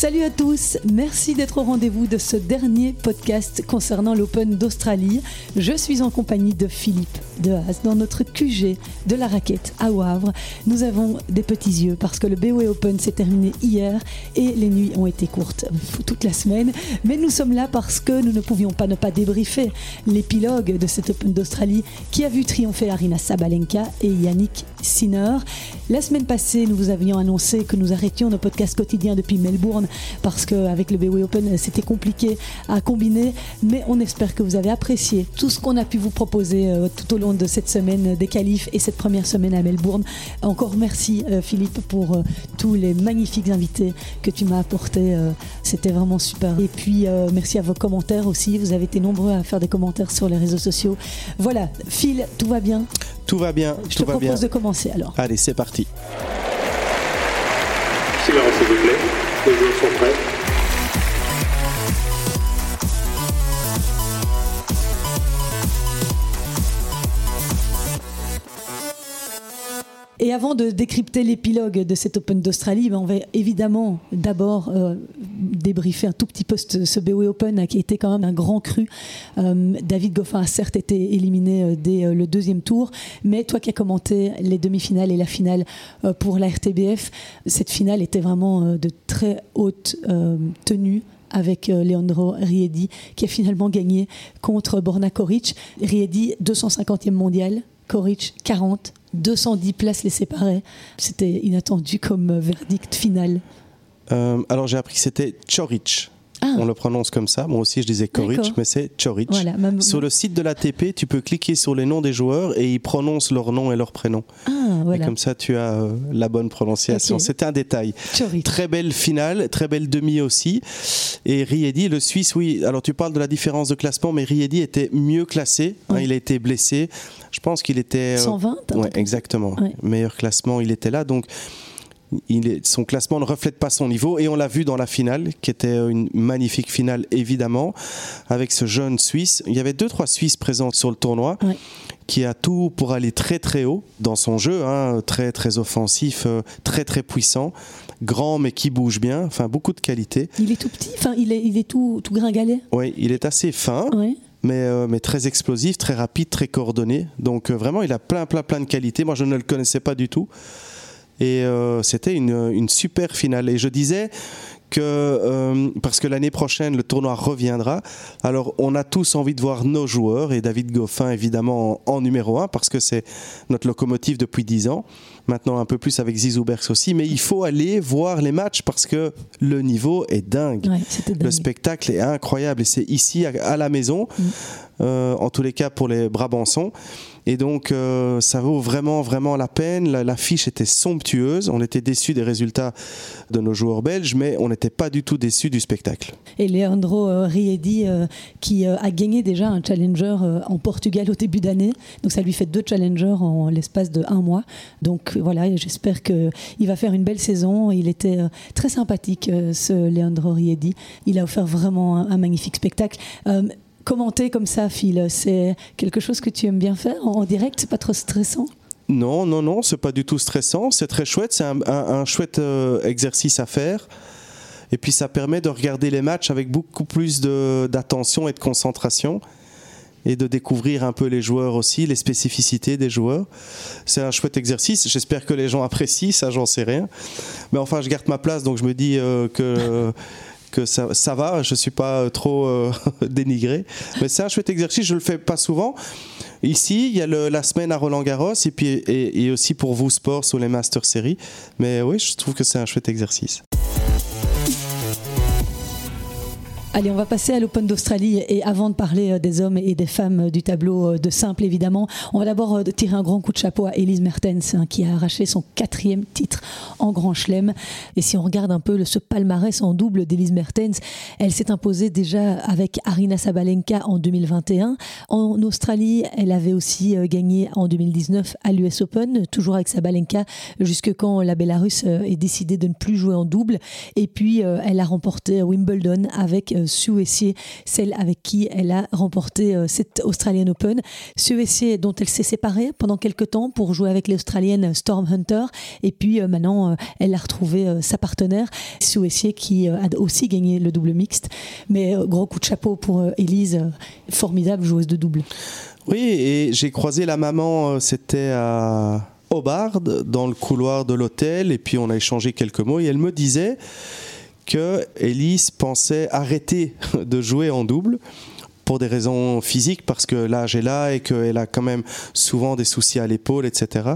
Salut à tous, merci d'être au rendez-vous de ce dernier podcast concernant l'Open d'Australie. Je suis en compagnie de Philippe de Haas dans notre QG de la raquette à Wavre. Nous avons des petits yeux parce que le BOE Open s'est terminé hier et les nuits ont été courtes toute la semaine. Mais nous sommes là parce que nous ne pouvions pas ne pas débriefer l'épilogue de cet Open d'Australie qui a vu triompher Arina Sabalenka et Yannick Sinner. La semaine passée, nous vous avions annoncé que nous arrêtions nos podcasts quotidiens depuis Melbourne parce qu'avec le BWay Open, c'était compliqué à combiner. Mais on espère que vous avez apprécié tout ce qu'on a pu vous proposer euh, tout au long de cette semaine des qualifs et cette première semaine à Melbourne. Encore merci euh, Philippe pour euh, tous les magnifiques invités que tu m'as apportés. C'était vraiment super. Et puis merci à vos commentaires aussi. Vous avez été nombreux à faire des commentaires sur les réseaux sociaux. Voilà, Phil, tout va bien? Tout va bien. Je tout te propose de commencer alors. Allez, c'est parti. Silence, s'il vous plaît. Les joueurs sont prêts. Et avant de décrypter l'épilogue de cet Open d'Australie, ben, on va évidemment d'abord euh, débriefer un tout petit peu ce, ce BOE Open qui a été quand même un grand cru. Euh, David Goffin a certes été éliminé euh, dès le deuxième tour, mais toi qui as commenté les demi-finales et la finale pour la RTBF, cette finale était vraiment de très haute tenue avec Leandro Riedi qui a finalement gagné contre Borna Koric. Riedi 250e mondial, Koric 40, 210 places les séparer. C'était inattendu comme verdict final. Euh, alors j'ai appris que c'était Chorich. Ah. On le prononce comme ça. Moi aussi, je disais Koric, mais c'est Chorich. Voilà, même- Sur le site de l'ATP, tu peux cliquer sur les noms des joueurs et ils prononcent leur nom et leur prénom. Ah, Et comme ça, tu as euh, la bonne prononciation. C'était un détail. Choric. Très belle finale, très belle demi aussi. Et Riedi, le Suisse, oui. Alors tu parles de la différence de classement, mais Riedi était mieux classé. hein, Oui. il a été blessé. Je pense qu'il était. euh, 120 un Ouais, truc comme exactement. Ouais. Meilleur classement, il était là. Donc, il est- son classement ne reflète pas son niveau. Et on l'a vu dans la finale, qui était une magnifique finale, évidemment, avec ce jeune Suisse. Il y avait deux, trois Suisses présents sur le tournoi. Qui a tout pour aller très très haut dans son jeu, hein, très très offensif, euh, très très puissant, grand mais qui bouge bien, enfin beaucoup de qualité. Il est tout petit, enfin il est, il est tout, tout gringalet. Oui, il est assez fin, mais, euh, mais très explosif, très rapide, très coordonné. Donc euh, vraiment, il a plein, plein, plein de qualités. Moi, je ne le connaissais pas du tout. Et euh, c'était une, une super finale. Et je disais que, euh, parce que l'année prochaine, le tournoi reviendra, alors on a tous envie de voir nos joueurs, et David Goffin, évidemment, en, en numéro un, parce que c'est notre locomotive depuis 10 ans. Maintenant, un peu plus avec Zizou Berks aussi. Mais il faut aller voir les matchs, parce que le niveau est dingue. Ouais, Le spectacle est incroyable et c'est ici à, à la maison, Mm. euh, en tous les cas pour les Brabançons. Et donc euh, ça vaut vraiment vraiment la peine. La, la fiche était somptueuse. On était déçus des résultats de nos joueurs belges, mais on n'était pas du tout déçus du spectacle. Et Leandro euh, Riedi, euh, qui a gagné déjà un challenger en Portugal au début d'année. Donc ça lui fait deux challengers en l'espace de un mois. Donc voilà, j'espère qu'il va faire une belle saison. Il était très sympathique, ce Leandro Riedi. Il a offert vraiment un magnifique spectacle. Commenter comme ça, Phil, c'est quelque chose que tu aimes bien faire en, direct C'est pas trop stressant? Non, non, non, c'est pas du tout stressant. C'est très chouette. C'est un, un- un chouette euh, exercice à faire. Et puis ça permet de regarder les matchs avec beaucoup plus d'attention et de concentration. Et de découvrir un peu les joueurs aussi, les spécificités des joueurs. C'est un chouette exercice. J'espère que les gens apprécient, ça j'en sais rien. Mais enfin, je garde ma place, donc je me dis euh, que, que ça, va, je ne suis pas euh, trop euh, dénigré. Mais c'est un chouette exercice, je ne le fais pas souvent. Ici, il y a la semaine à Roland Garros et, puis, et, et aussi pour vous, sport, sur les Master Series. Mais oui, je trouve que c'est un chouette exercice. Allez, on va passer à l'Open d'Australie et avant de parler euh, des hommes et des femmes euh, du tableau euh, de simple, évidemment, on va d'abord tirer un grand coup de chapeau à Elise Mertens hein, qui a arraché son quatrième titre en Grand Chelem. Et si on regarde un peu ce palmarès en double d'Elise Mertens, elle s'est imposée déjà avec Arina Sabalenka en 2021. En Australie, elle avait aussi gagné en 2019 à l'US Open, toujours avec Sabalenka, jusque quand la Bélarusse est décidée de ne plus jouer en double. Et puis, elle a remporté Wimbledon avec Sue Essier, celle avec qui elle a remporté euh, cette Australian Open. Sue Essier, dont elle s'est séparée pendant quelques temps pour jouer avec l'Australienne Storm Hunter. Et puis maintenant, elle a retrouvé sa partenaire, Sue Essier, qui a aussi gagné le double mixte. Mais gros coup de chapeau pour Elise, formidable joueuse de double. Oui, et j'ai croisé la maman, c'était à Hobart, dans le couloir de l'hôtel, et puis on a échangé quelques mots, et elle me disait que Elise pensait arrêter de jouer en double pour des raisons physiques, parce que l'âge est là et qu'elle a quand même souvent des soucis à l'épaule, etc.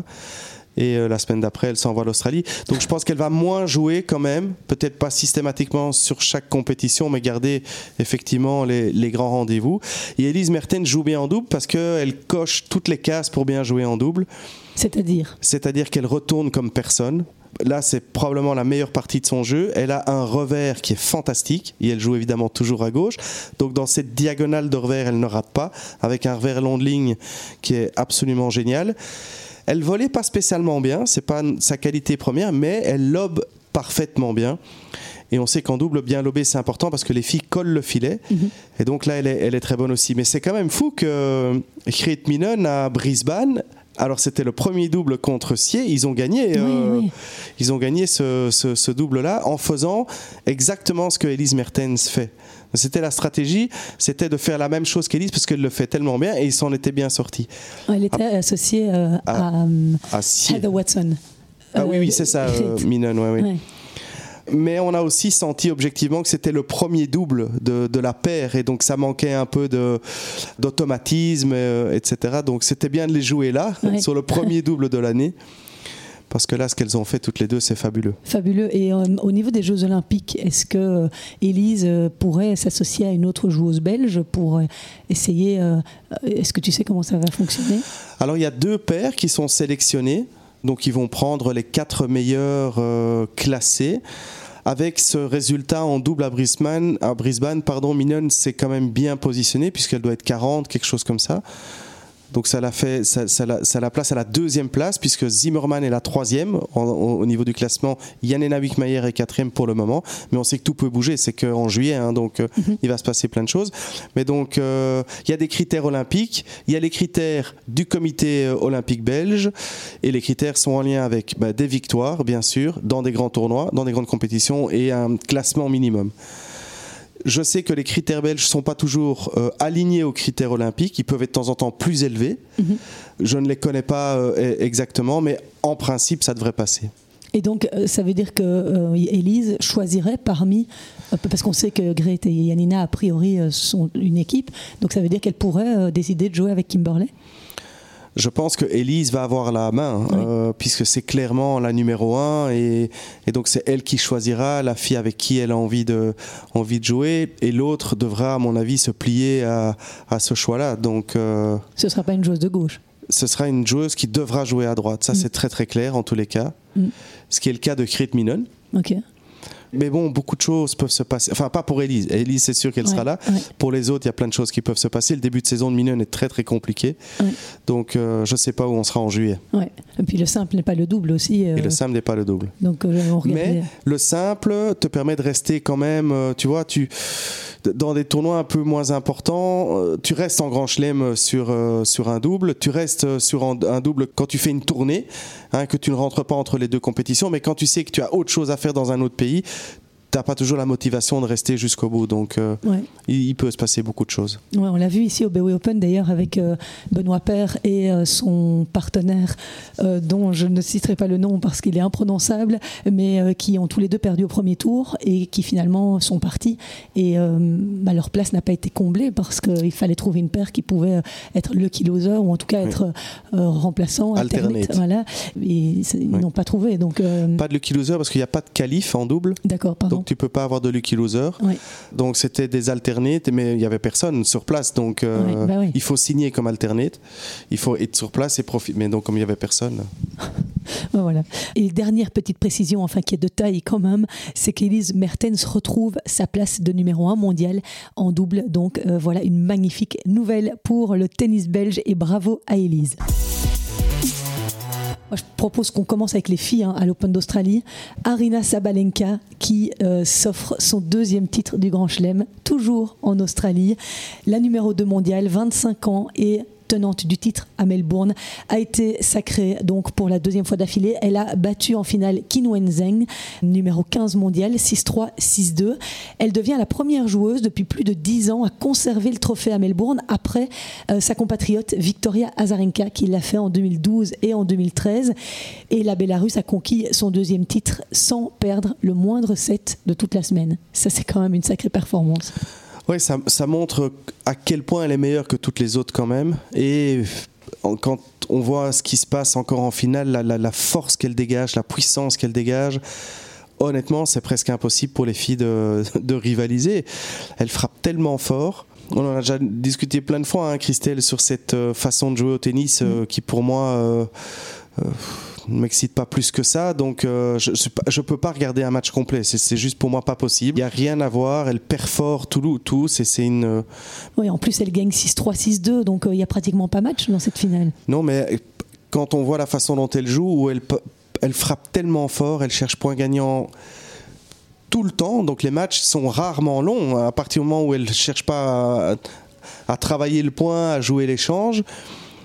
Et euh, la semaine d'après, elle s'envoie à l'Australie. Donc je pense qu'elle va moins jouer quand même, peut-être pas systématiquement sur chaque compétition, mais garder effectivement les, les grands rendez-vous. Et Elise Mertens joue bien en double parce qu'elle coche toutes les cases pour bien jouer en double. C'est-à-dire? C'est-à-dire qu'elle retourne comme personne. Là, c'est probablement la meilleure partie de son jeu. Elle a un revers qui est fantastique et elle joue évidemment toujours à gauche. Donc, dans cette diagonale de revers, elle ne rate pas, avec un revers long de ligne qui est absolument génial. Elle volait pas spécialement bien, c'est pas sa qualité première, mais elle lobe parfaitement bien. Et on sait qu'en double, bien lober, c'est important parce que les filles collent le filet. Mhm. Et donc là, elle est, elle est, très bonne aussi. Mais c'est quand même fou que Krit Minen à Brisbane alors c'était le premier double contre Sier, ils ont gagné, euh, ils ont gagné ce, double-là en faisant exactement ce que Elise Mertens fait. C'était la stratégie, c'était de faire la même chose qu'Elise parce qu'elle le fait tellement bien et ils s'en étaient bien sortis. Elle était associée euh, à, à, Heather Watson. Ah oui, oui, c'est ça, euh, Minen, oui, oui mais on a aussi senti objectivement que c'était le premier double de, la paire et donc ça manquait un peu d'automatisme, euh, etc. Donc c'était bien de les jouer là, sur le premier double de l'année. Parce que là, ce qu'elles ont fait toutes les deux, c'est fabuleux. Fabuleux. Et euh, au niveau des Jeux Olympiques, est-ce que euh, Élise pourrait s'associer à une autre joueuse belge pour essayer Est-ce que tu sais comment ça va fonctionner? Alors, il y a deux paires qui sont sélectionnées. Donc ils vont prendre les quatre meilleurs euh, classés. Avec ce résultat en double à Brisbane, à Brisbane s'est quand même bien positionnée puisqu'elle doit être 40, quelque chose comme ça. Donc ça la, fait, ça, la, place à la deuxième place, puisque Zimmerman est la troisième au, niveau du classement. Yannena Wickmayer est quatrième pour le moment. Mais on sait que tout peut bouger, c'est qu'en juillet, hein, donc euh, mhm. il va se passer plein de choses. Mais donc euh, il y a des critères olympiques, il y a les critères du comité euh, olympique belge, et les critères sont en lien avec bah, des victoires, bien sûr, dans des grands tournois, dans des grandes compétitions, et un classement minimum. Je sais que les critères belges ne sont pas toujours euh, alignés aux critères olympiques. Ils peuvent être de temps en temps plus élevés. Mhm. Je ne les connais pas euh, e-, exactement, mais en principe, ça devrait passer. Et donc, euh, ça veut dire que Elise choisirait parmi, parce qu'on sait que Grete et Yanina, a priori, sont une équipe, donc ça veut dire qu'elle pourrait décider de jouer avec Kimberley? Je pense que Elise va avoir la main, euh, puisque c'est clairement la numéro un, et, donc c'est elle qui choisira la fille avec qui elle a envie de, envie de jouer, et l'autre devra, à mon avis, se plier à, ce choix-là. Donc, euh, ce ne sera pas une joueuse de gauche ce sera une joueuse qui devra jouer à droite. Ça, mm. c'est très très clair en tous les cas. Mm. Ce qui est le cas de Krit Minen. Ok. Mais bon, beaucoup de choses peuvent se passer. Enfin, pas pour Elise. Elise, c'est sûr qu'elle sera là. Pour les autres, il y a plein de choses qui peuvent se passer. Le début de saison de Mignon est très très compliqué. Donc, euh, je ne sais pas où on sera en juillet. Et puis le simple n'est pas le double aussi. Euh. Et le simple n'est pas le double. Donc, euh, Mais le simple te permet de rester quand même, tu vois, tu dans des tournois un peu moins importants, tu restes en grand chelem sur, sur un double, tu restes sur un, double quand tu fais une tournée, hein, que tu ne rentres pas entre les deux compétitions, mais quand tu sais que tu as autre chose à faire dans un autre pays, t'as pas toujours la motivation de rester jusqu'au bout. Donc, euh, il, peut se passer beaucoup de choses. on l'a vu ici au BW Open d'ailleurs avec euh, Benoît Père et euh, son partenaire, dont je ne citerai pas le nom parce qu'il est imprononçable, mais qui ont tous les deux perdu au premier tour et qui finalement sont partis. Et bah, leur place n'a pas été comblée parce qu'il fallait trouver une paire qui pouvait être lucky loser ou en tout cas être remplaçant, alternate. Voilà. Et ils n'ont pas trouvé. Donc, pas de lucky loser parce qu'il n'y a pas de qualif en double. D'accord, pardon tu peux pas avoir de lucky loser. Donc c'était des alternates, mais il y avait personne sur place. Donc euh, bah il faut signer comme alternate. Il faut être sur place et profiter. Mais donc comme il y avait personne. voilà. Et dernière petite précision, enfin qui est de taille quand même, c'est qu'Elise Mertens retrouve sa place de numéro 1 mondial en double. Donc euh, voilà une magnifique nouvelle pour le tennis belge et bravo à Elise. Je propose qu'on commence avec les filles hein, à l'Open d'Australie. Arina Sabalenka qui euh, s'offre son deuxième titre du Grand Chelem, toujours en Australie. La numéro 2 mondiale, 25 ans et tenante du titre à Melbourne, a été sacrée donc pour la deuxième fois d'affilée. Elle a battu en finale Qin Wenzheng, numéro 15 mondial, 6-3, 6-2. Elle devient la première joueuse depuis plus de 10 ans à conserver le trophée à Melbourne après euh, sa compatriote Victoria Azarenka qui l'a fait en 2012 et en 2013. Et la Bélarus a conquis son deuxième titre sans perdre le moindre set de toute la semaine. Ça, c'est quand même une sacrée performance. Oui, ça, ça, montre à quel point elle est meilleure que toutes les autres quand même. Et quand on voit ce qui se passe encore en finale, la, la, la force qu'elle dégage, la puissance qu'elle dégage, honnêtement, c'est presque impossible pour les filles de, de, rivaliser. Elle frappe tellement fort. On en a déjà discuté plein de fois, hein, Christelle, sur cette euh, façon de jouer au tennis euh, qui, pour moi, euh ne m'excite pas plus que ça. Donc, euh, je ne peux pas regarder un match complet. C'est juste pour moi pas possible. Il n'y a rien à voir. Elle perfore tout. tout c'est une. Euh, Oui, en plus, elle gagne 6-3, 6-2. Donc, il n'y a pratiquement pas match dans cette finale. Non, mais quand on voit la façon dont elle joue, où elle, elle frappe tellement fort, elle cherche point gagnant tout le temps. Donc, les matchs sont rarement longs. À partir du moment où elle ne cherche pas à, à travailler le point, à jouer l'échange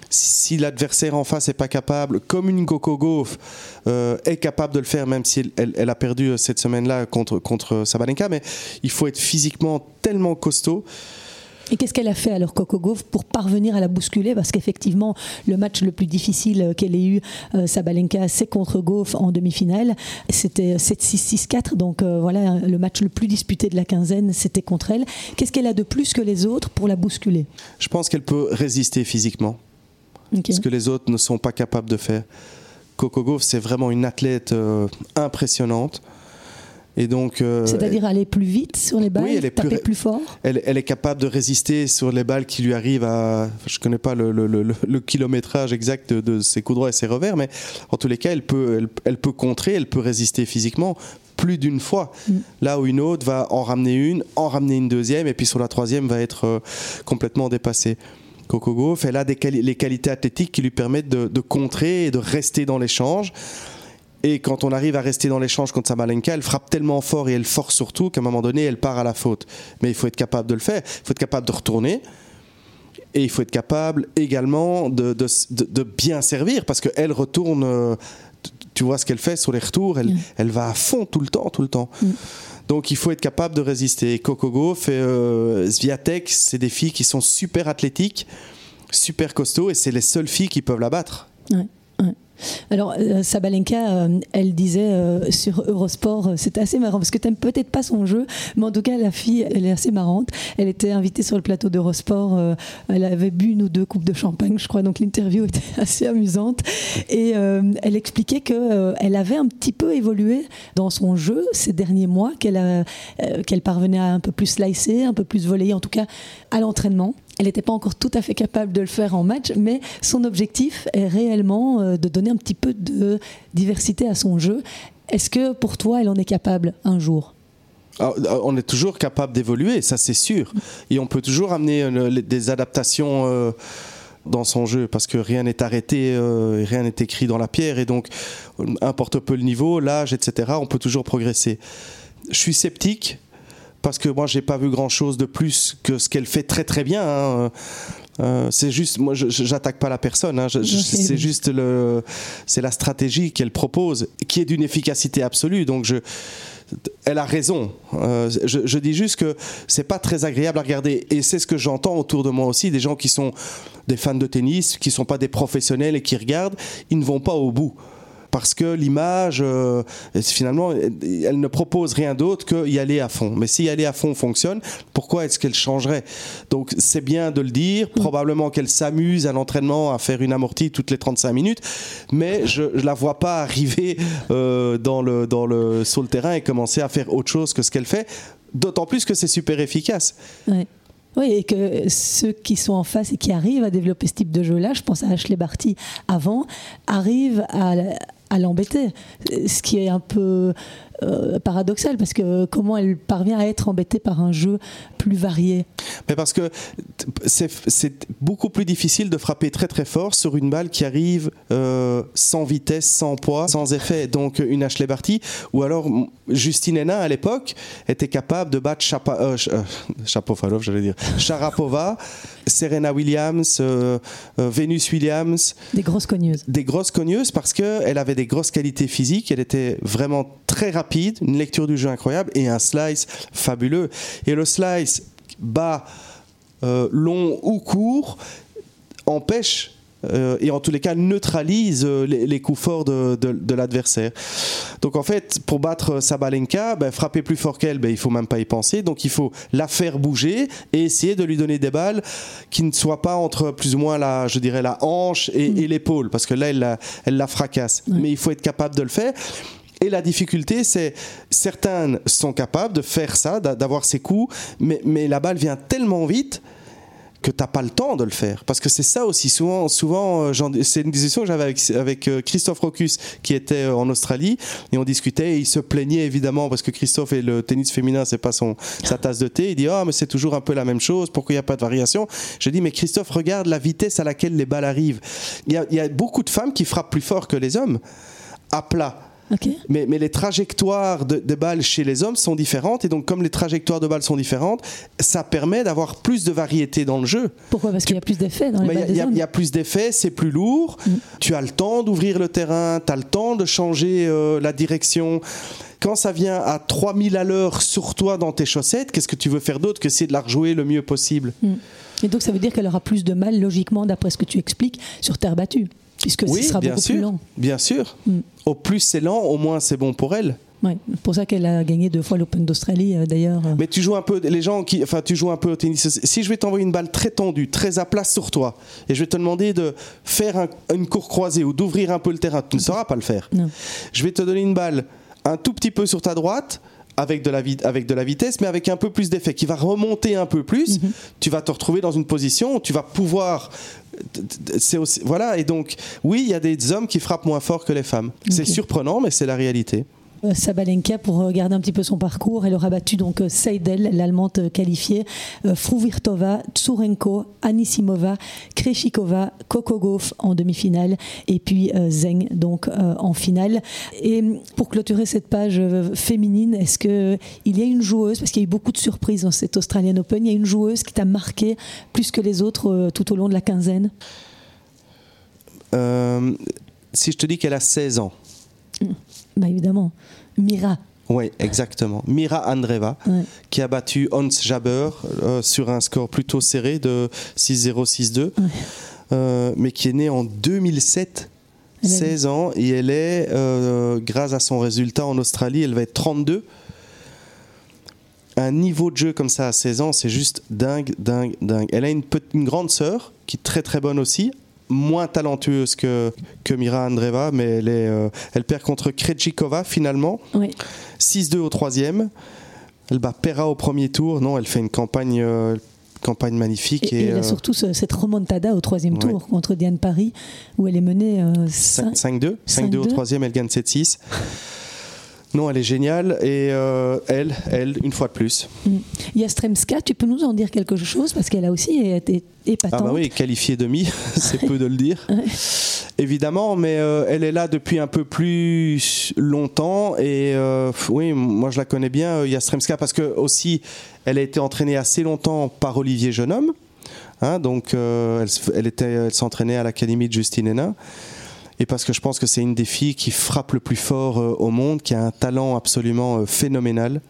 si l'adversaire en face n'est pas capable, comme une Coco Gauff euh, est capable de le faire, même si elle, elle a perdu cette semaine-là contre, contre Sabalenka, mais il faut être physiquement tellement costaud. Et qu'est-ce qu'elle a fait alors Coco Gauff pour parvenir à la bousculer? Parce qu'effectivement, le match le plus difficile qu'elle ait eu, euh, Sabalenka, c'est contre Gauff en demi-finale. C'était 7-6-6-4, donc euh, voilà, le match le plus disputé de la quinzaine, c'était contre elle. Qu'est-ce qu'elle a de plus que les autres pour la bousculer? Je pense qu'elle peut résister physiquement okay. ce que les autres ne sont pas capables de faire. Coco Gauff, c'est vraiment une athlète euh, impressionnante. Et donc, euh, C'est-à-dire aller plus vite sur les balles, oui, elle est taper plus, plus fort elle, elle, est capable de résister sur les balles qui lui arrivent à. Je ne connais pas le, le, le, le, kilométrage exact de, de, ses coups droits et ses revers, mais en tous les cas, elle peut, elle, elle peut contrer, elle peut résister physiquement plus d'une fois. Mm. Là où une autre va en ramener une, en ramener une deuxième, et puis sur la troisième va être euh, complètement dépassée. Coco Gauff, elle a des quali les qualités athlétiques qui lui permettent de, de contrer et de rester dans l'échange. Et quand on arrive à rester dans l'échange contre Sabalenka, elle frappe tellement fort et elle force surtout qu'à un moment donné, elle part à la faute. Mais il faut être capable de le faire. Il faut être capable de retourner. Et il faut être capable également de, de, de, de bien servir parce qu'elle retourne. Euh, tu vois ce qu'elle fait sur les retours. Elle, mmh. elle, va à fond tout le temps, tout le temps. Mmh. Donc il faut être capable de résister. Gauff et euh, Sviatek, c'est des filles qui sont super athlétiques, super costauds et c'est les seules filles qui peuvent la battre. Alors, euh, Sabalenka, euh, elle disait euh, sur Eurosport, c'était assez marrant parce que tu n'aimes peut-être pas son jeu, mais en tout cas, la fille, elle est assez marrante. Elle était invitée sur le plateau d'Eurosport, elle avait bu une ou deux coupes de champagne, je crois, donc l'interview était assez amusante. Et elle expliquait qu'elle avait un petit peu évolué dans son jeu ces derniers mois, qu'elle qu parvenait à un peu plus slicer, un peu plus voler, en tout cas à l'entraînement. Elle n'était pas encore tout à fait capable de le faire en match, mais son objectif est réellement euh, de donner un petit peu de diversité à son jeu. Est-ce que pour toi, elle en est capable un jour? Ah, on est toujours capable d'évoluer, ça c'est sûr. Et on peut toujours amener euh, des adaptations euh, dans son jeu parce que rien n'est arrêté, euh, rien n'est écrit dans la pierre. Et donc, importe peu le niveau, l'âge, etc., on peut toujours progresser. Je suis sceptique parce que moi j'ai pas vu grand chose de plus que ce qu'elle fait très très bien hein. euh, c'est juste moi j'attaque pas la personne hein. c'est juste le c'est la stratégie qu'elle propose qui est d'une efficacité absolue donc je elle a raison. Euh, je, je, dis juste que c'est pas très agréable à regarder. Et c'est ce que j'entends autour de moi aussi, des gens qui sont des fans de tennis, qui sont pas des professionnels et qui regardent, ils ne vont pas au bout parce que l'image, euh, finalement, elle ne propose rien d'autre que y aller à fond. Mais si y aller à fond fonctionne, pourquoi est-ce qu'elle changerait? Donc c'est bien de le dire, mmh. probablement qu'elle s'amuse à l'entraînement à faire une amortie toutes les 35 minutes, mais je ne la vois pas arriver euh, dans le, dans le, sur le terrain et commencer à faire autre chose que ce qu'elle fait, d'autant plus que c'est super efficace. Ouais. Oui, et que ceux qui sont en face et qui arrivent à développer ce type de jeu-là, je pense à Ashley Barty avant, arrivent à, à l'embêter. Ce qui est un peu euh, paradoxal parce que comment elle parvient à être embêtée par un jeu plus varié? Mais parce que c'est beaucoup plus difficile de frapper très très fort sur une balle qui arrive euh, sans vitesse, sans poids, sans effet. Donc une Ashley Barty ou alors Justine Hénin à l'époque était capable de battre Chapa, euh, Chapovalov, j'allais dire, Sharapova, Serena Williams, Venus Williams. Des grosses cogneuses. Des grosses cogneuses parce qu'elle avait des grosses qualités physiques, elle était vraiment très rapide, une lecture du jeu incroyable et un slice fabuleux. Et le slice bas, euh, long ou court empêche euh, et en tous les cas neutralise euh, les, coups forts de, l'adversaire. Donc en fait, pour battre Sabalenka, ben, frapper plus fort qu'elle, ben, il faut même pas y penser. Donc il faut la faire bouger et essayer de lui donner des balles qui ne soient pas entre plus ou moins la, je dirais, la hanche et, mm. l'épaule, parce que là, elle la, elle la fracasse. Mais il faut être capable de le faire. Et la difficulté, c'est certaines sont capables de faire ça, d'avoir ces coups, mais, mais la balle vient tellement vite que tu n'as pas le temps de le faire. Parce que c'est ça aussi, souvent, souvent euh, c'est une discussion que j'avais avec, avec, euh, Christophe Rocus, qui était euh, en Australie, et on discutait, et il se plaignait évidemment, parce que Christophe et le tennis féminin, c'est pas son, sa tasse de thé, il dit, ah, mais c'est toujours un peu la même chose, pourquoi il n'y a pas de variation? Je dis, mais Christophe, regarde la vitesse à laquelle les balles arrivent. Il y a, il y a beaucoup de femmes qui frappent plus fort que les hommes, à plat. Mais, mais, les trajectoires de, balles chez les hommes sont différentes. Et donc, comme les trajectoires de balles sont différentes, ça permet d'avoir plus de variété dans le jeu. Pourquoi? Parce qu'il y a plus d'effets dans les balles Il y, y, a plus d'effets, c'est plus lourd. Mm. Tu as le temps d'ouvrir le terrain, tu as le temps de changer euh, la direction. Quand ça vient à 3000 à l'heure sur toi dans tes chaussettes, qu'est-ce que tu veux faire d'autre que c'est de la rejouer le mieux possible? Mm. Et donc, ça veut dire qu'elle aura plus de mal, logiquement, d'après ce que tu expliques, sur terre battue puisque oui, ce sera bien beaucoup sûr, plus lent. Bien sûr. Mm. Au plus c'est lent, au moins c'est bon pour elle. Oui, pour ça qu'elle a gagné deux fois l'Open d'Australie euh, d'ailleurs. Mais tu joues un peu, les gens qui, enfin, tu joues un peu au tennis. Si je vais t'envoyer une balle très tendue, très à plat sur toi, et je vais te demander de faire une cour croisée ou d'ouvrir un peu le terrain, tu ne sauras pas le faire. Non. Je vais te donner une balle un tout petit peu sur ta droite, avec de, la avec de la vitesse, mais avec un peu plus d'effet, qui va remonter un peu plus, mhm. tu vas te retrouver dans une position où tu vas pouvoir c'est aussi, voilà et donc oui il y a des hommes qui frappent moins fort que les femmes. C'est surprenant mais c'est la réalité Sabalenka, pour regarder un petit peu son parcours, elle aura battu donc euh, Seidel, l'allemande qualifiée, euh, Fruvirtova, Tsurenko, Anisimova, Kreshikova, Kokogov en demi-finale et puis Zeng donc en finale. Et pour clôturer cette page féminine, est-ce qu'il y a une joueuse, parce qu'il y a eu beaucoup de surprises dans cette Australian Open, il y a une joueuse qui t'a marqué plus que les autres tout au long de la quinzaine? Si je te dis qu'elle a 16 ans. Bah évidemment. Mira. Oui, exactement. Mira Andreva, qui a battu Hans Jaber euh, sur un score plutôt serré de 6-0, 6-2, euh, mais qui est née en 2007. 16 ans et elle est, euh, grâce à son résultat en Australie, elle va être 32. Un niveau de jeu comme ça à 16 ans, c'est juste dingue, dingue, dingue. Elle a une, une grande sœur qui est très très bonne aussi, moins talentueuse que, que Mira Andreva, mais elle, est, euh, elle perd contre Krejcikova finalement. 6-2 au troisième. Elle bat Pera au premier tour. Non, elle fait une campagne. Euh, campagne magnifique. Et, et, elle a euh, surtout cette remontada au troisième tour contre Diane Paris, où elle est menée 5-2. 5-2 au troisième, elle gagne 7-6. Non, elle est géniale et euh, elle, elle, une fois de plus. Mm. Yastremska, tu peux nous en dire quelque chose parce qu'elle a aussi été épatante. Ah bah oui, qualifiée demi, c'est peu de le dire. Évidemment, mais euh, elle est là depuis un peu plus longtemps et euh, oui, moi je la connais bien, Yastremska, parce que aussi elle a été entraînée assez longtemps par Olivier Jeunhomme. Hein, donc elle, elle, était, elle s'entraînait à l'académie de Justine Hénin et parce que je pense que c'est une des filles qui frappe le plus fort euh, au monde, qui a un talent absolument euh, phénoménal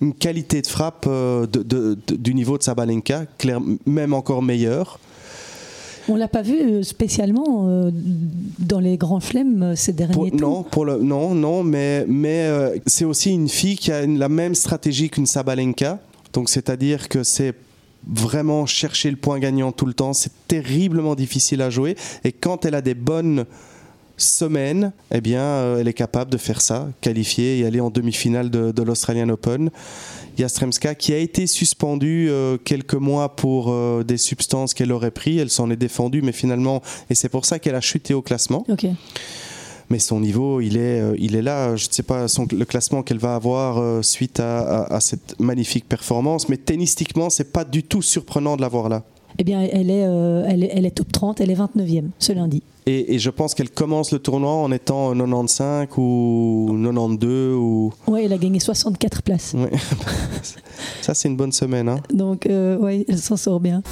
une qualité de frappe euh, du niveau de Sabalenka, même encore meilleure. On l'a pas vu spécialement dans les grands flemmes ces derniers temps. Non, pour le, non, non, mais, mais c'est aussi une fille qui a la même stratégie qu'une Sabalenka. Donc c'est-à-dire que c'est vraiment chercher le point gagnant tout le temps. C'est terriblement difficile à jouer. Et quand elle a des bonnes semaines, eh bien, euh, elle est capable de faire ça, qualifier et aller en demi-finale de, l'Australian Open. Yastremska qui a été suspendue euh, quelques mois pour euh, des substances qu'elle aurait pris, elle s'en est défendue, mais finalement, et c'est pour ça qu'elle a chuté au classement. Mais son niveau, il est, euh, il est là. Je ne sais pas son, le classement qu'elle va avoir euh, suite à, à- à cette magnifique performance, mais tennistiquement, c'est pas du tout surprenant de l'avoir là. Eh bien, elle est, euh, elle est, elle est top 30, elle est 29e ce lundi. Et, et je pense qu'elle commence le tournoi en étant 95 ou 92 ou. Ouais, elle a gagné 64 places. Ouais. Ça, c'est une bonne semaine. Hein. Donc, euh, ouais, elle s'en sort bien.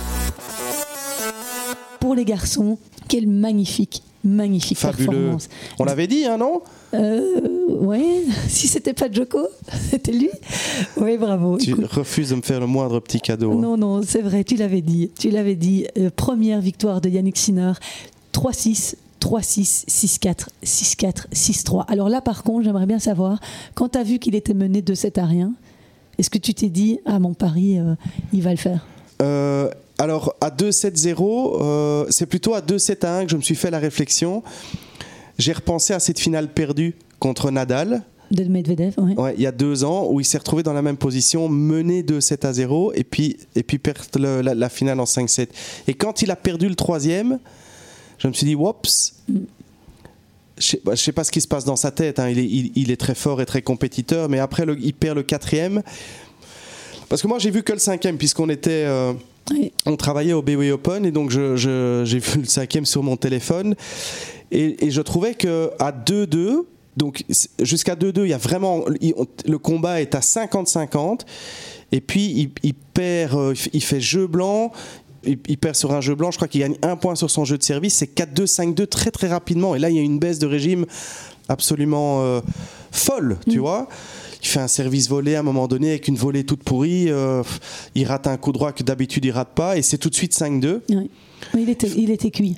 Pour les garçons, quelle magnifique, magnifique Fabuleux. performance. On l'avait dit, hein, non? Euh, ouais, si c'était pas Joko, c'était lui. Oui, bravo. Tu Écoute, refuses de me faire le moindre petit cadeau. hein. non, non, c'est vrai, tu l'avais dit. Tu l'avais dit. Euh, première victoire de Yannick Sinner. 3-6. 3-6, 6-4, 6-4, 6-3. Alors là, par contre, j'aimerais bien savoir, quand tu as vu qu'il était mené de 7 à rien, est-ce que tu t'es dit, ah, mon pari, euh, il va le faire? Euh, alors, à 2-7-0, euh, c'est plutôt à 2-7-1 que je me suis fait la réflexion. J'ai repensé à cette finale perdue contre Nadal, de Medvedev ouais, il y a deux ans, où il s'est retrouvé dans la même position, mené 2-7 à 0, et puis, et puis perdre le- la, la finale en 5-7. Et quand il a perdu le troisième, je me suis dit, whoops, je sais, je sais pas ce qui se passe dans sa tête. hein. Il, est, il- il est très fort et très compétiteur, mais après, le- il perd le quatrième. Parce que moi, j'ai vu que le cinquième, puisqu'on était. euh, Ouais. on travaillait au BW Open et donc je- je- j'ai vu le cinquième sur mon téléphone et, et je trouvais que à 2-2 donc jusqu'à 2-2 il y a vraiment il- le combat est à 50-50 et puis il, il perd euh, il fait jeu blanc il, il perd sur un jeu blanc je crois qu'il gagne un point sur son jeu de service c'est 4-2 5-2 très très rapidement et là il y a une baisse de régime absolument euh, folle tu vois il fait un service volé à un moment donné avec une volée toute pourrie. euh, il rate un coup droit que d'habitude il rate pas et c'est tout de suite 5-2. Ouais. Mais il était, il était cuit.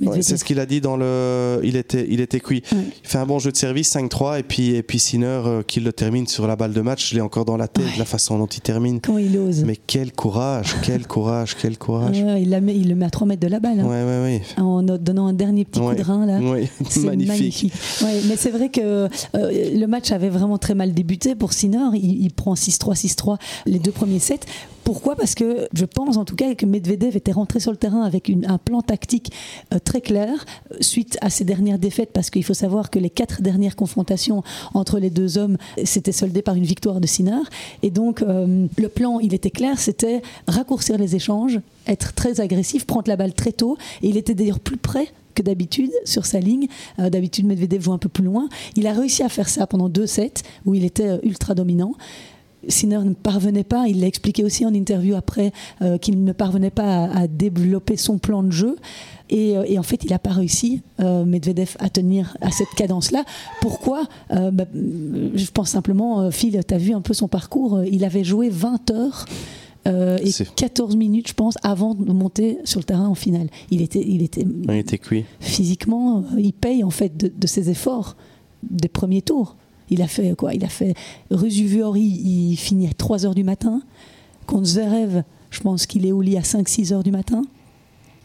Ouais, c'est ce qu'il a dit dans le. Il était, il était cuit. Ouais. Il fait un bon jeu de service 5-3 et puis et puis Sinner euh, qui le termine sur la balle de match. Je l'ai encore dans la tête Ouais. la façon dont il termine. Quand il ose. Mais quel courage, quel courage, quel courage. Il, la met- il le met à 3 mètres de la balle. hein. En donnant un dernier petit coup de rein là. C'est magnifique. mais c'est vrai que euh, le match avait vraiment très mal débuté pour Sinner. Il, il prend 6-3, 6-3 les deux premiers sets. Pourquoi? Parce que je pense en tout cas que Medvedev était rentré sur le terrain avec un plan tactique euh, très clair euh, suite à ses dernières défaites. Parce qu'il faut savoir que les quatre dernières confrontations entre les deux hommes s'étaient soldées par une victoire de Sinner. Et donc euh, le plan, il était clair, c'était raccourcir les échanges, être très agressif, prendre la balle très tôt. Et il était d'ailleurs plus près que d'habitude sur sa ligne. D'habitude, Medvedev joue un peu plus loin. Il a réussi à faire ça pendant deux sets où il était ultra dominant. Sinner ne parvenait pas, il l'a expliqué aussi en interview après, euh, qu'il ne parvenait pas à, à développer son plan de jeu. Et, euh, et en fait, il n'a pas réussi, euh, Medvedev, à tenir à cette cadence-là. Pourquoi Euh, bah, Je pense simplement, Phil, tu as vu un peu son parcours, il avait joué 20 heures. euh, et C'est- 14 minutes, je pense, avant de monter sur le terrain en finale. Il était, il était Il était cuit. physiquement, il paye en fait de, de ses efforts des premiers tours. Il a fait quoi? Il a fait Rusuviori, il finit à 3 heures du matin. Contre Zverev, je pense qu'il est au lit à 5-6 heures du matin.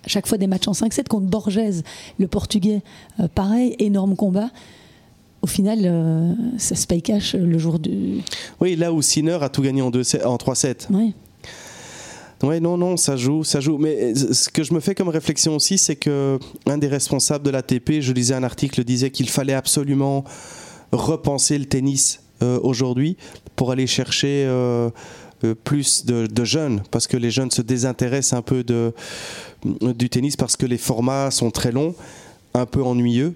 À chaque fois des matchs en 5-7 contre Borges, le portugais, euh, pareil, énorme combat. Au final, euh, ça se paye cash le jour du. Oui, là où Sinner a tout gagné en, deux, en 3-7. Ouais. Ouais, non, non, ça joue, ça joue. Mais euh, ce que je me fais comme réflexion aussi, c'est que un des responsables de l'ATP, je lisais un article, disait qu'il fallait absolument repenser le tennis euh, aujourd'hui pour aller chercher euh, euh, plus de, de jeunes, parce que les jeunes se désintéressent un peu de, du tennis parce que les formats sont très longs, un peu ennuyeux.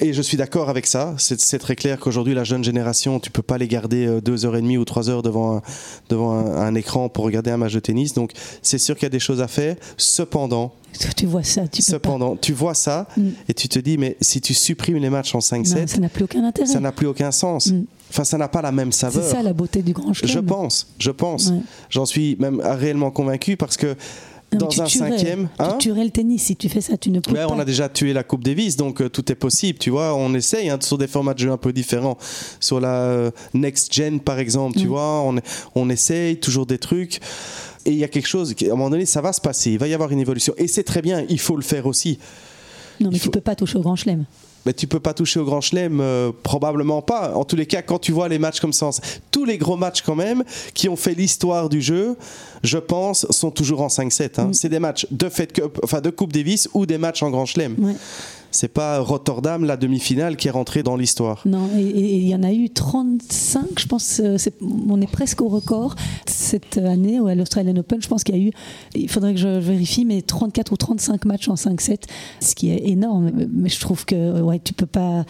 Et je suis d'accord avec ça. C'est c'est très clair qu'aujourd'hui, la jeune génération, tu peux pas les garder euh, deux heures et demie ou trois heures devant un, devant un, un écran pour regarder un match de tennis. Donc, c'est sûr qu'il y a des choses à faire. Cependant, Tu vois ça, tu peux cependant, tu vois ça Mm. et tu te dis, mais si tu supprimes les matchs en pas. Non, 5-7, ça n'a plus aucun intérêt. ça n'a plus aucun sens. Mm. Enfin, ça n'a pas la même C'est saveur. ça la beauté du grand chelem. Je pense, je pense. Ouais. J'en suis même réellement convaincu parce que dans tu un tuerais- cinquième, hein tu tuerais le tennis si tu fais ça, tu ne peux pas. on a déjà tué la Coupe Davis, donc euh, tout est possible, tu vois. On essaye hein, sur des formats de jeu un peu différents. Sur la euh, Next Gen, par exemple, tu Mm. vois, on, on essaye toujours des trucs. Et il y a quelque chose, qui, à un moment donné, ça va se passer, il va y avoir une évolution. Et c'est très bien, il faut le faire aussi. Non, mais il tu faut- peux pas toucher au grand chelem. Mais tu peux pas toucher au Grand Chelem, euh, probablement pas. En tous les cas, quand tu vois les matchs comme ça, tous les gros matchs quand même qui ont fait l'histoire du jeu, je pense, sont toujours en 5-7. Hein. Mm. C'est des matchs de Fed Cup, enfin de Coupe Davis ou des matchs en Grand Chelem. Ouais. C'est pas Rotterdam, la demi-finale, qui est rentrée dans l'histoire. Non, et il y en a eu 35, je pense, euh, on est presque au record cette année à l'Australian Open. Je pense qu'il y a eu, il faudrait que je vérifie, mais 34 ou 35 matchs en 5-7, ce qui est énorme. Mais je trouve que ouais, tu peux pas,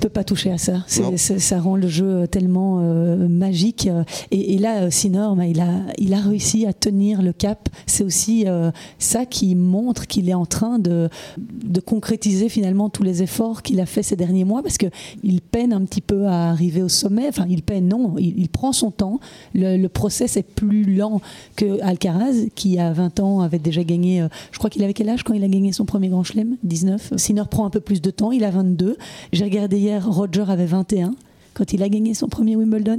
peux pas toucher à ça. Ça rend le jeu tellement euh, magique. Et, et là, euh, Sinner, bah, il, a, il a réussi à tenir le cap. C'est aussi euh, ça qui montre qu'il est en train de, de concrétiser finalement tous les efforts qu'il a fait ces derniers mois parce qu'il peine un petit peu à arriver au sommet. Enfin, il peine, non, il, il prend son temps. Le, le process est plus lent que Alcaraz, qui à 20 ans avait déjà gagné. euh, je crois qu'il avait quel âge quand il a gagné son premier grand chelem? 19. Sinner prend un peu plus de temps, il a 22. J'ai regardé hier, Roger avait 21 quand il a gagné son premier Wimbledon.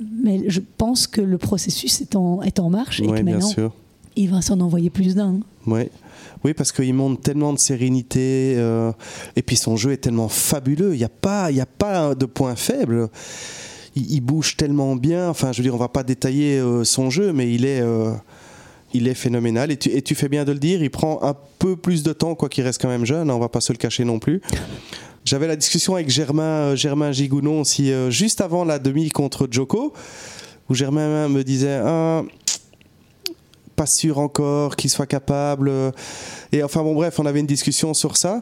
Mais je pense que le processus est en, est en marche et que maintenant, il va s'en envoyer plus d'un. Ouais. Oui, parce qu'il montre tellement de sérénité euh, et puis son jeu est tellement fabuleux. Il n'y a, pas- y a pas de point faible. Il, il bouge tellement bien. Enfin, je veux dire, on va pas détailler euh, son jeu, mais il est, euh, il est phénoménal. Et tu, et tu fais bien de le dire, il prend un peu plus de temps, quoi qu'il reste quand même jeune. hein, on va pas se le cacher non plus. J'avais la discussion avec Germain, euh, Germain Gigounon aussi, euh, juste avant la demi contre Joko, où Germain me disait Ah, pas sûr encore qu'il soit capable. euh, Et enfin bon bref, on avait une discussion sur ça.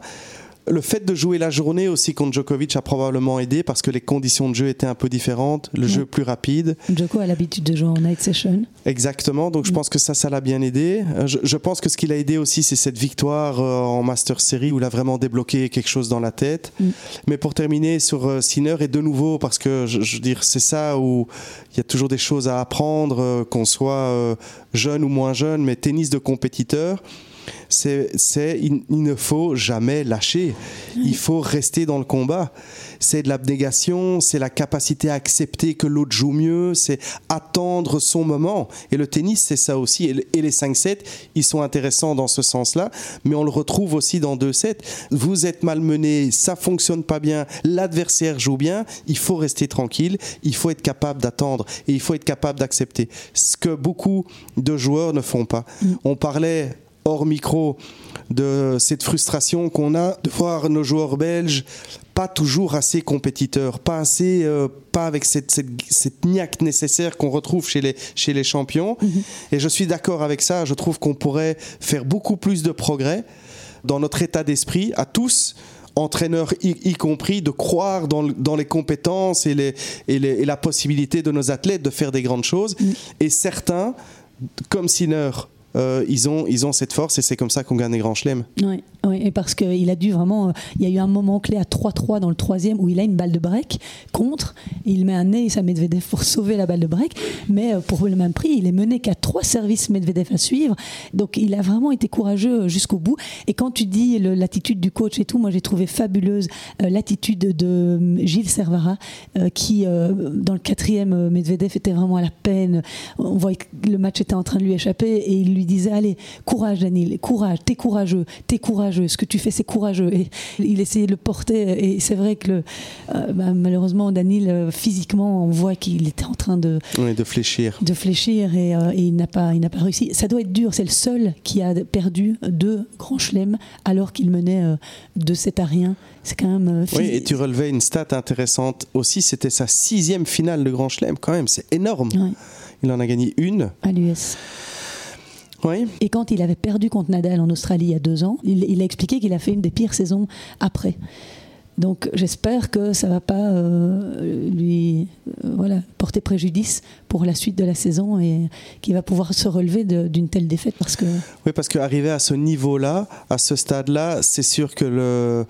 Le fait de jouer la journée aussi contre Djokovic a probablement aidé parce que les conditions de jeu étaient un peu différentes, le Ouais. jeu plus rapide. Joko a l'habitude de jouer en night session. Exactement, donc je Mm. pense que ça, ça l'a bien aidé. Euh, Je, je pense que ce qui l'a aidé aussi, c'est cette victoire euh, en Master Series où il a vraiment débloqué quelque chose dans la tête. Mm. Mais pour terminer sur euh, Sinner, et de nouveau, parce que je, je veux dire, c'est ça où il y a toujours des choses à apprendre, qu'on soit jeune ou moins jeune, mais tennis de compétiteur. C'est, il, il ne faut jamais lâcher. Il faut rester dans le combat. C'est de l'abnégation, c'est la capacité à accepter que l'autre joue mieux, c'est attendre son moment. Et le tennis, c'est ça aussi. Et, le- et les 5-7, ils sont intéressants dans ce sens-là, mais on le retrouve aussi dans 2-7. Vous êtes malmené, ça fonctionne pas bien, l'adversaire joue bien, il faut rester tranquille, il faut être capable d'attendre et il faut être capable d'accepter. Ce que beaucoup de joueurs ne font pas. On parlait hors micro de cette frustration qu'on a de voir nos joueurs belges pas toujours assez compétiteurs, pas assez, euh, pas avec cette, cette, cette niaque nécessaire qu'on retrouve chez les, chez les champions. Et je suis d'accord avec ça. Je trouve qu'on pourrait faire beaucoup plus de progrès dans notre état d'esprit à tous entraîneurs y, y compris, de croire dans, dans les compétences et, les, et, les- et la possibilité de nos athlètes de faire des grandes choses. Et certains, comme Sinner, euh, ils, ont, ils ont cette force et c'est comme ça qu'on gagne les grands chelems. Oui, et parce qu'il a dû vraiment. euh, Il y a eu un moment clé à 3-3 dans le troisième où il a une balle de break contre. il met un nez à Medvedev pour sauver la balle de break. Mais euh, pour le même prix, il est mené qu'à trois services Medvedev à suivre. Donc il a vraiment été courageux jusqu'au bout. Et quand tu dis l'attitude du coach et tout, moi j'ai trouvé fabuleuse l'attitude de Gilles Servara qui, dans le quatrième, Medvedev était vraiment à la peine. On voyait que le match était en train de lui échapper et il lui disait Allez, courage, Daniel, courage, t'es courageux, t'es courageux, ce que tu fais, c'est courageux. Et il essayait de le porter. Et c'est vrai que le, euh, bah, malheureusement, Daniel, euh, physiquement, on voit qu'il était en train de, Oui, de fléchir. de fléchir et, euh, et il n'a pas, il n'a pas réussi. Ça doit être dur. C'est le seul qui a perdu deux grands chelems alors qu'il menait euh, de 7 à rien. C'est quand même. Oui, et tu relevais une stat intéressante aussi, c'était sa sixième finale de Grand Chelem quand même, c'est énorme. Ouais, Il en a gagné une. à l'US. Oui, Et quand il avait perdu contre Nadal en Australie il y a deux ans, il, il a expliqué qu'il a fait une des pires saisons après. Donc j'espère que ça va pas euh, lui euh, voilà, porter préjudice pour la suite de la saison et qu'il va pouvoir se relever d'une telle défaite parce que oui parce qu'arriver à ce niveau-là, à ce stade-là, c'est sûr que le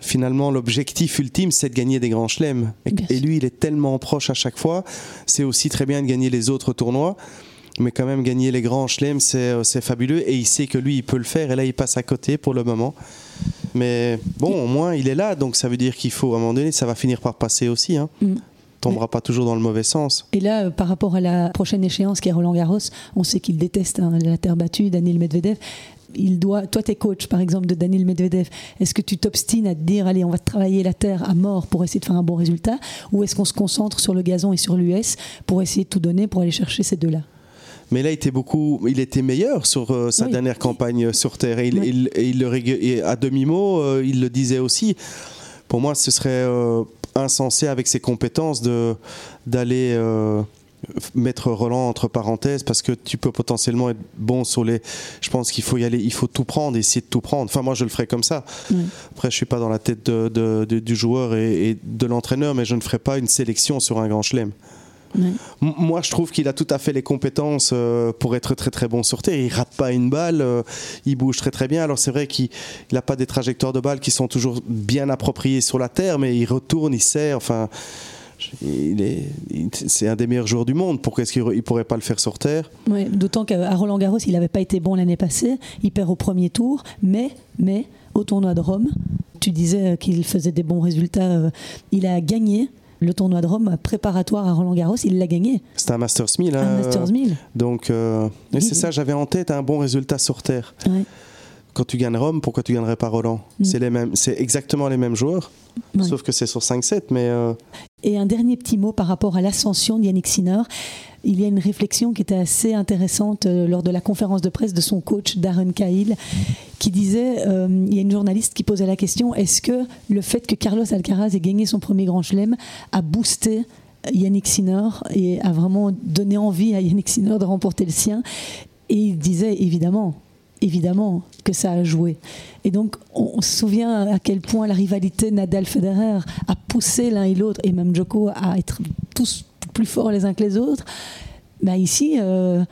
finalement l'objectif ultime c'est de gagner des grands chelems. Et, lui il est tellement proche à chaque fois c'est aussi très bien de gagner les autres tournois mais quand même gagner les grands chelems c'est euh, c'est fabuleux et il sait que lui il peut le faire et là il passe à côté pour le moment mais bon au moins il est là donc ça veut dire qu'il faut à un moment donné ça va finir par passer aussi hein. Mm. tombera pas toujours dans le mauvais sens Et là, euh, par rapport à la prochaine échéance qui est Roland Garros, on sait qu'il déteste hein, la terre battue, Daniel Medvedev. il doit, toi, t'es coach, par exemple, de Daniel Medvedev. Est-ce que tu t'obstines à te dire, allez, on va travailler la terre à mort pour essayer de faire un bon résultat, ou est-ce qu'on se concentre sur le gazon et sur l'US pour essayer de tout donner pour aller chercher ces deux-là? Mais là, il était beaucoup, il était meilleur sur euh, sa Oui. dernière campagne sur terre. Et, il- Ouais. il- et il le et à demi-mot, euh, il le disait aussi. Pour moi, ce serait euh, insensé avec ses compétences de d'aller mettre Roland entre parenthèses parce que tu peux potentiellement être bon sur les. Je pense qu'il faut y aller, il faut tout prendre, essayer de tout prendre. Enfin, moi, je le ferais comme ça. Après, je suis pas dans la tête de- de- de- du joueur et, et de l'entraîneur, mais je ne ferai pas une sélection sur un grand chelem. Moi, je trouve qu'il a tout à fait les compétences euh, pour être très très bon sur terre. Il rate pas une balle, euh, il bouge très très bien. Alors c'est vrai qu'il n'a pas des trajectoires de balles qui sont toujours bien appropriées sur la terre, mais il retourne, il sert. Enfin, il est, c'est un des meilleurs joueurs du monde. Pourquoi est-ce qu'il ne pourrait pas le faire sur terre? D'autant qu'à Roland Garros, il n'avait pas été bon l'année passée. Il perd au premier tour, mais, mais au tournoi de Rome, tu disais qu'il faisait des bons résultats. euh, Il a gagné le tournoi de Rome préparatoire à Roland Garros. Il l'a gagné, C'est un Masters 1000. un hein, Masters 1000. Donc, euh, c'est ça, j'avais en tête un bon résultat sur terre. Ouais. Quand tu gagnes Rome, pourquoi tu gagnerais pas Roland Mm. C'est les mêmes, c'est exactement les mêmes joueurs, Ouais. sauf que c'est sur 5-7. Mais euh, Et un dernier petit mot par rapport à l'ascension d'Yannick Sinner. Il y a une réflexion qui était assez intéressante euh, lors de la conférence de presse de son coach Darren Cahill, qui disait, euh, il y a une journaliste qui posait la question, est-ce que le fait que Carlos Alcaraz ait gagné son premier grand chelem a boosté Yannick Sinner et a vraiment donné envie à Yannick Sinner de remporter le sien? Et il disait, évidemment, évidemment que ça a joué. Et donc, on se souvient à quel point la rivalité Nadal-Federer a poussé l'un et l'autre, et même Djoko, à être tous plus forts les uns que les autres. Bah ici, euh,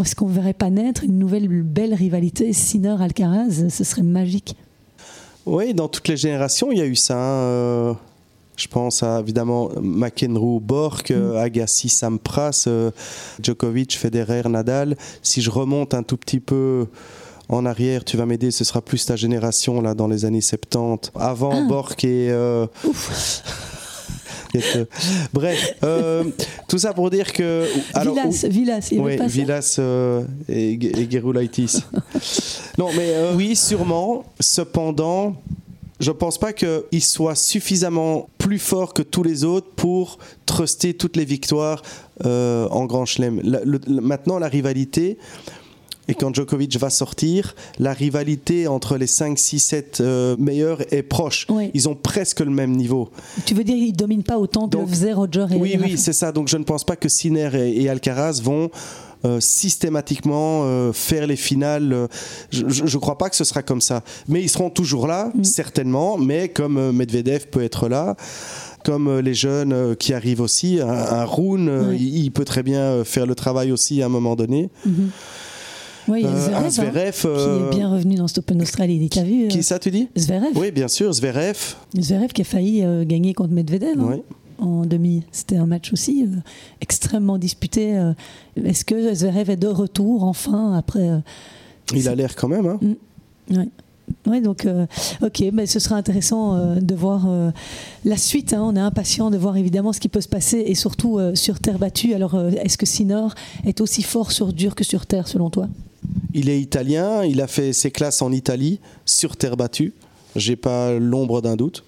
est-ce qu'on ne verrait pas naître une nouvelle belle rivalité Sinner-Alcaraz Ce serait magique. Oui, dans toutes les générations, il y a eu ça. hein, euh, je pense à évidemment McEnroe, Bork, euh, Agassi, Sampras, euh, Djokovic, Federer, Nadal. Si je remonte un tout petit peu en arrière, tu vas m'aider, ce sera plus ta génération là dans les années 70. Avant Ah. Bork et. euh, et, Bref, euh, tout ça pour dire que. alors, Villas, Villas, il pas euh, et, et Gerulaitis. non, mais euh, oui, sûrement. Cependant, je pense pas qu'il soit suffisamment plus fort que tous les autres pour truster toutes les victoires en Grand Chelem. Maintenant, la rivalité. Et quand Djokovic va sortir, la rivalité entre les 5, 6, 7 euh, meilleurs est proche. Oui. Ils ont presque le même niveau. Tu veux dire qu'il ne domine pas autant que le faisaient Roger et Oui, oui, c'est ça. Donc je ne pense pas que Sinner et, et Alcaraz vont euh, systématiquement euh, faire les finales. euh, je ne crois pas que ce sera comme ça. Mais ils seront toujours là, Mm. certainement. Mais comme euh, Medvedev peut être là. Comme les jeunes qui arrivent aussi, un, un Rune, il, il peut très bien faire le travail aussi à un moment donné. Mhm. Oui, il y a Euh, Zverev, un hein, Zverev, qui euh, est bien revenu dans cet Open Australie. Tu as vu euh, Qui ça, tu dis Zverev Oui, bien sûr, Zverev. Zverev qui a failli euh, gagner contre Medvedev hein, en demi. C'était un match aussi euh, extrêmement disputé. euh. Est-ce que Zverev est de retour enfin après euh, Il a l'air quand même. hein. Ouais. Ouais, donc, euh, ok, mais ce sera intéressant euh, de voir euh, la suite. hein. On est impatient de voir évidemment ce qui peut se passer et surtout euh, sur terre battue. Alors, euh, est-ce que Sinor est aussi fort sur dur que sur terre, selon toi? Il est italien, il a fait ses classes en Italie, sur terre battue. J'ai pas l'ombre d'un doute.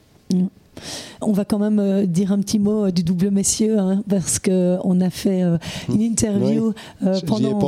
On va quand même euh, dire un petit mot euh, du double messieurs hein, parce que on a fait euh, une interview J'y ai pendant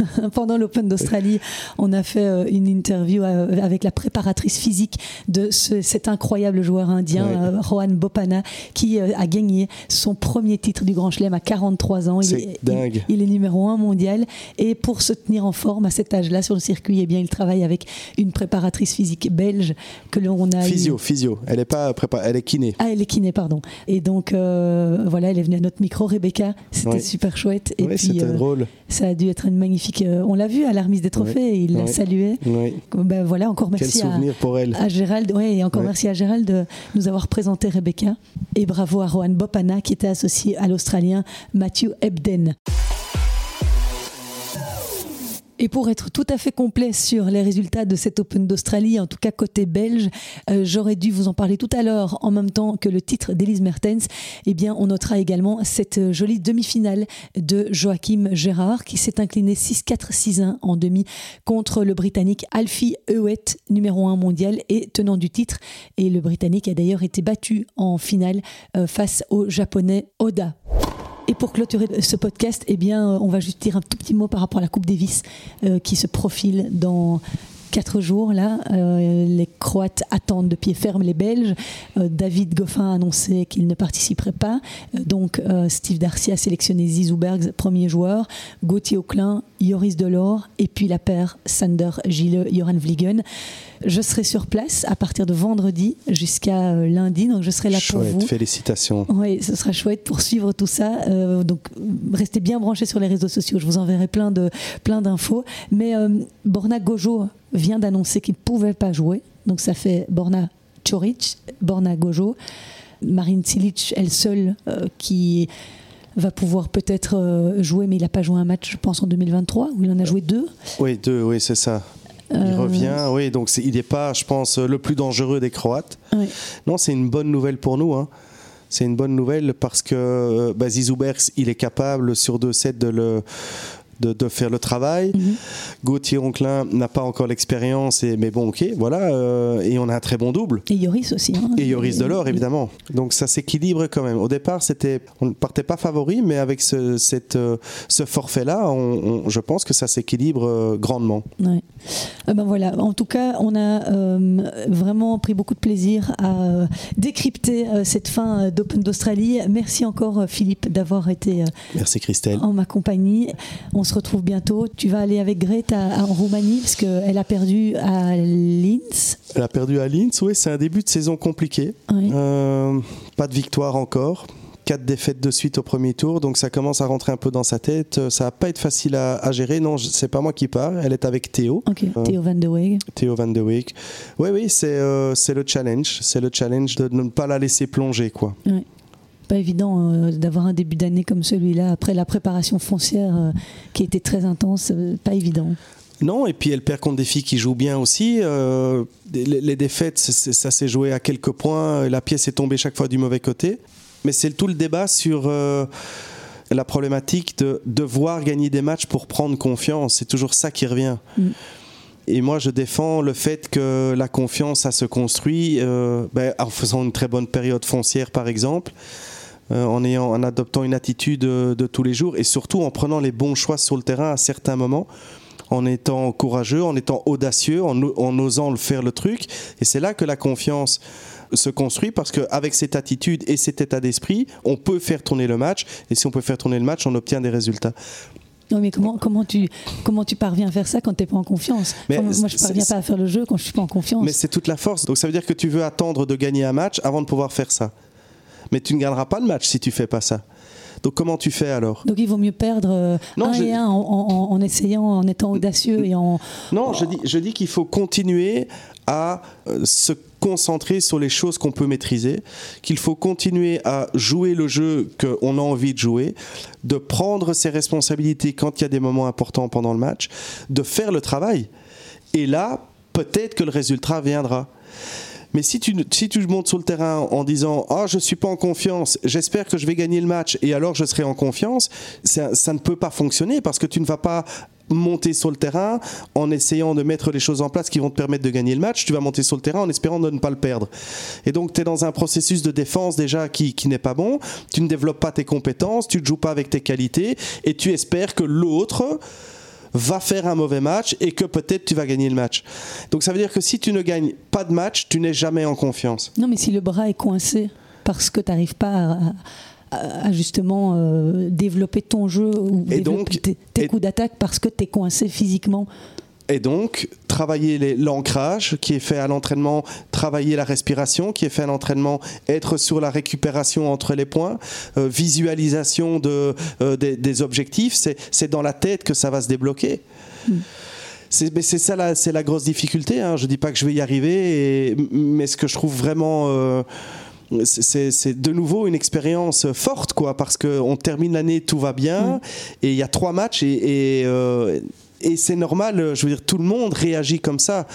pendant l'Open d'Australie. On a fait une interview avec la préparatrice physique de ce- cet incroyable joueur indien, Rohan Bopana, qui a gagné son premier titre du Grand Chelem à 43 ans. Il C'est est, dingue. Il, il est numéro un mondial et pour se tenir en forme à cet âge-là sur le circuit, eh bien, il travaille avec une préparatrice physique belge que l'on a eu- Physio, physio. Elle est pas prépa- elle est kiné. ah, elle est kiné, pardon. Et donc, euh, voilà, elle est venue à notre micro, Rebecca. C'était Ouais. super chouette. Et Ouais, puis, euh, drôle. ça a dû être une magnifique. euh, on l'a vu à la remise des trophées, Ouais. et il l'a salué. Ben voilà, encore Quel merci à, souvenir pour elle. à Gérald. Ouais, et encore merci à Gérald de nous avoir présenté Rebecca. Et bravo à Rohan Bopana qui était associé à l'Australien Matthew Ebden. Et pour être tout à fait complet sur les résultats de cet Open d'Australie, en tout cas côté belge, euh, j'aurais dû vous en parler tout à l'heure en même temps que le titre d'Elise Mertens. Eh bien, on notera également cette jolie demi-finale de Joachim Gérard qui s'est incliné 6-4, 6-1 en demi contre le Britannique Alfie Hewitt, numéro 1 mondial et tenant du titre. Et le Britannique a d'ailleurs été battu en finale euh, face au Japonais Oda. Et pour clôturer ce podcast, eh bien, on va juste dire un tout petit mot par rapport à la Coupe Davis euh, qui se profile dans quatre jours là. Euh, les Croates attendent de pied ferme les Belges. Euh, David Goffin a annoncé qu'il ne participerait pas. donc Steve Darcy a sélectionné Zizou Bergs, premier joueur, Gauthier Auclin, Joris Delors et puis la paire Sander Gille, Joran Vliegen. Je serai sur place à partir de vendredi jusqu'à euh, lundi, donc je serai là pour vous. Félicitations. Oui, ce sera chouette pour suivre tout ça. Euh, donc restez bien branchés sur les réseaux sociaux. Je vous enverrai plein de plein d'infos. Mais euh, Borna Gojo vient d'annoncer qu'il ne pouvait pas jouer. Donc ça fait Borna Choric, Borna Gojo, Marine Cilic, elle seule, qui va pouvoir peut-être jouer, mais il n'a pas joué un match, je pense, en 2023, où il en a joué deux. Oui, deux, oui, c'est ça. Il euh, revient, oui, donc il n'est pas, je pense, le plus dangereux des Croates. Non, c'est une bonne nouvelle pour nous. Hein. C'est une bonne nouvelle parce que euh, bah, il est capable sur deux sets de le, de, faire le travail. Mhm. Gauthier Onklin n'a pas encore l'expérience, mais bon, ok, voilà. Euh, et on a un très bon double. Et Yoris aussi. Hein. et Yoris Delors, évidemment. Donc ça s'équilibre quand même. Au départ, c'était, on ne partait pas favori, mais avec ce, cette, ce forfait-là, on, je pense que ça s'équilibre grandement. Ouais. Ben voilà. En tout cas, on a vraiment pris beaucoup de plaisir à décrypter cette fin d'Open d'Australie. Merci encore, Philippe, d'avoir été Merci Christelle. en ma compagnie. On se retrouve bientôt. Tu vas aller avec Greta en Roumanie parce qu'elle a perdu à Linz. Elle a perdu à Linz, oui, c'est un début de saison compliqué. Euh, pas de victoire encore quatre défaites de suite au premier tour, donc ça commence à rentrer un peu dans sa tête. Ça va pas être facile à, gérer. Non, c'est pas moi qui pars. Elle est avec Théo. Euh, Théo Van de Week. Théo Van de Week. Oui, oui, c'est euh, c'est le challenge. C'est le challenge de ne pas la laisser plonger, quoi pas évident euh, d'avoir un début d'année comme celui-là après la préparation foncière euh, qui était très intense, euh, pas évident. Non, et puis elle perd contre des filles qui jouent bien aussi. les, défaites, ça s'est joué à quelques points. La pièce est tombée chaque fois du mauvais côté. Mais c'est tout le débat sur la problématique de devoir gagner des matchs pour prendre confiance. C'est toujours ça qui revient. Mm. Et moi, je défends le fait que la confiance, ça se construit ben, en faisant une très bonne période foncière, par exemple. Euh, en, ayant, en adoptant une attitude de, tous les jours et surtout en prenant les bons choix sur le terrain à certains moments en étant courageux, en étant audacieux, en, osant le faire le truc. Et c'est là que la confiance se construit parce qu'avec cette attitude et cet état d'esprit, on peut faire tourner le match. Et si on peut faire tourner le match, on obtient des résultats. Non, mais comment, comment, tu, comment tu parviens à faire ça quand tu n'es pas en confiance? Moi, je ne parviens pas à faire le jeu quand je ne suis pas en confiance. Mais c'est toute la force. Donc ça veut dire que tu veux attendre de gagner un match avant de pouvoir faire ça mais tu ne gagneras pas le match si tu fais pas ça. Donc comment tu fais alors? Donc il vaut mieux perdre euh, un et un en, essayant, en étant audacieux et en... Non, je dis, je dis qu'il faut continuer à euh, se concentrer sur les choses qu'on peut maîtriser, qu'il faut continuer à jouer le jeu qu'on a envie de jouer, de prendre ses responsabilités quand il y a des moments importants pendant le match, de faire le travail. Et là, peut-être que le résultat viendra. Mais si tu, si tu montes sur le terrain en disant Ah, je suis pas en confiance, j'espère que je vais gagner le match et alors je serai en confiance, ça, ça ne peut pas fonctionner parce que tu ne vas pas monter sur le terrain en essayant de mettre les choses en place qui vont te permettre de gagner le match, tu vas monter sur le terrain en espérant de ne pas le perdre. Et donc tu es dans un processus de défense déjà qui, qui n'est pas bon, tu ne développes pas tes compétences, tu ne joues pas avec tes qualités et tu espères que l'autre va faire un mauvais match et que peut-être tu vas gagner le match. Donc ça veut dire que si tu ne gagnes pas de match, tu n'es jamais en confiance. Non, mais si le bras est coincé parce que tu n'arrives pas à, justement euh, développer ton jeu ou développer tes, coups d'attaque parce que tu es coincé physiquement et donc, travailler l'ancrage qui est fait à l'entraînement, travailler la respiration qui est fait à l'entraînement, être sur la récupération entre les points, euh, visualisation de, euh, des, objectifs, c'est dans la tête que ça va se débloquer. Hmm. C'est ça, c'est la grosse difficulté. Hein. Je ne dis pas que je vais y arriver, mais ce que je trouve vraiment... Euh, c'est de nouveau une expérience forte, quoi, parce qu'on termine l'année, tout va bien, hmm. et il y a trois matchs, et, et c'est normal, je veux dire, tout le monde réagit comme ça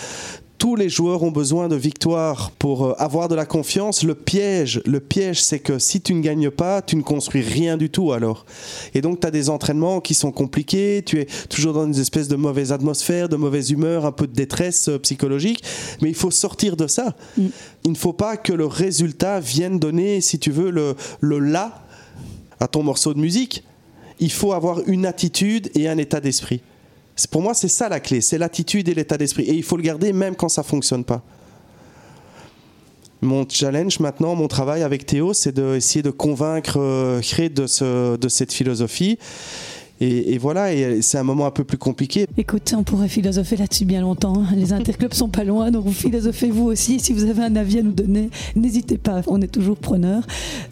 tous les joueurs ont besoin de victoire pour euh, avoir de la confiance. Le piège, le piège, c'est que si tu ne gagnes pas, tu ne construis rien du tout alors. Et donc, tu as des entraînements qui sont compliqués, tu es toujours dans une espèce de mauvaise atmosphère, de mauvaise humeur, un peu de détresse euh, psychologique. Mais il faut sortir de ça. Mm. Il ne faut pas que le résultat vienne donner, si tu veux, le, le là à ton morceau de musique. Il faut avoir une attitude et un état d'esprit. Pour moi, c'est ça la clé, c'est l'attitude et l'état d'esprit. Et il faut le garder même quand ça fonctionne pas. Mon challenge maintenant, mon travail avec Théo, c'est d'essayer de convaincre euh, Cré de, ce, de cette philosophie et, voilà, et c'est un moment un peu plus compliqué. Écoute, on pourrait philosopher là-dessus bien longtemps. Hein. Les interclubs sont pas loin, donc vous philosophez vous aussi. Si vous avez un avis à nous donner, n'hésitez pas, on est toujours preneurs.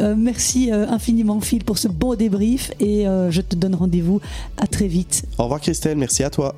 Euh, merci euh, infiniment Phil pour ce beau débrief et euh, je te donne rendez-vous à très vite. Au revoir Christelle, merci à toi.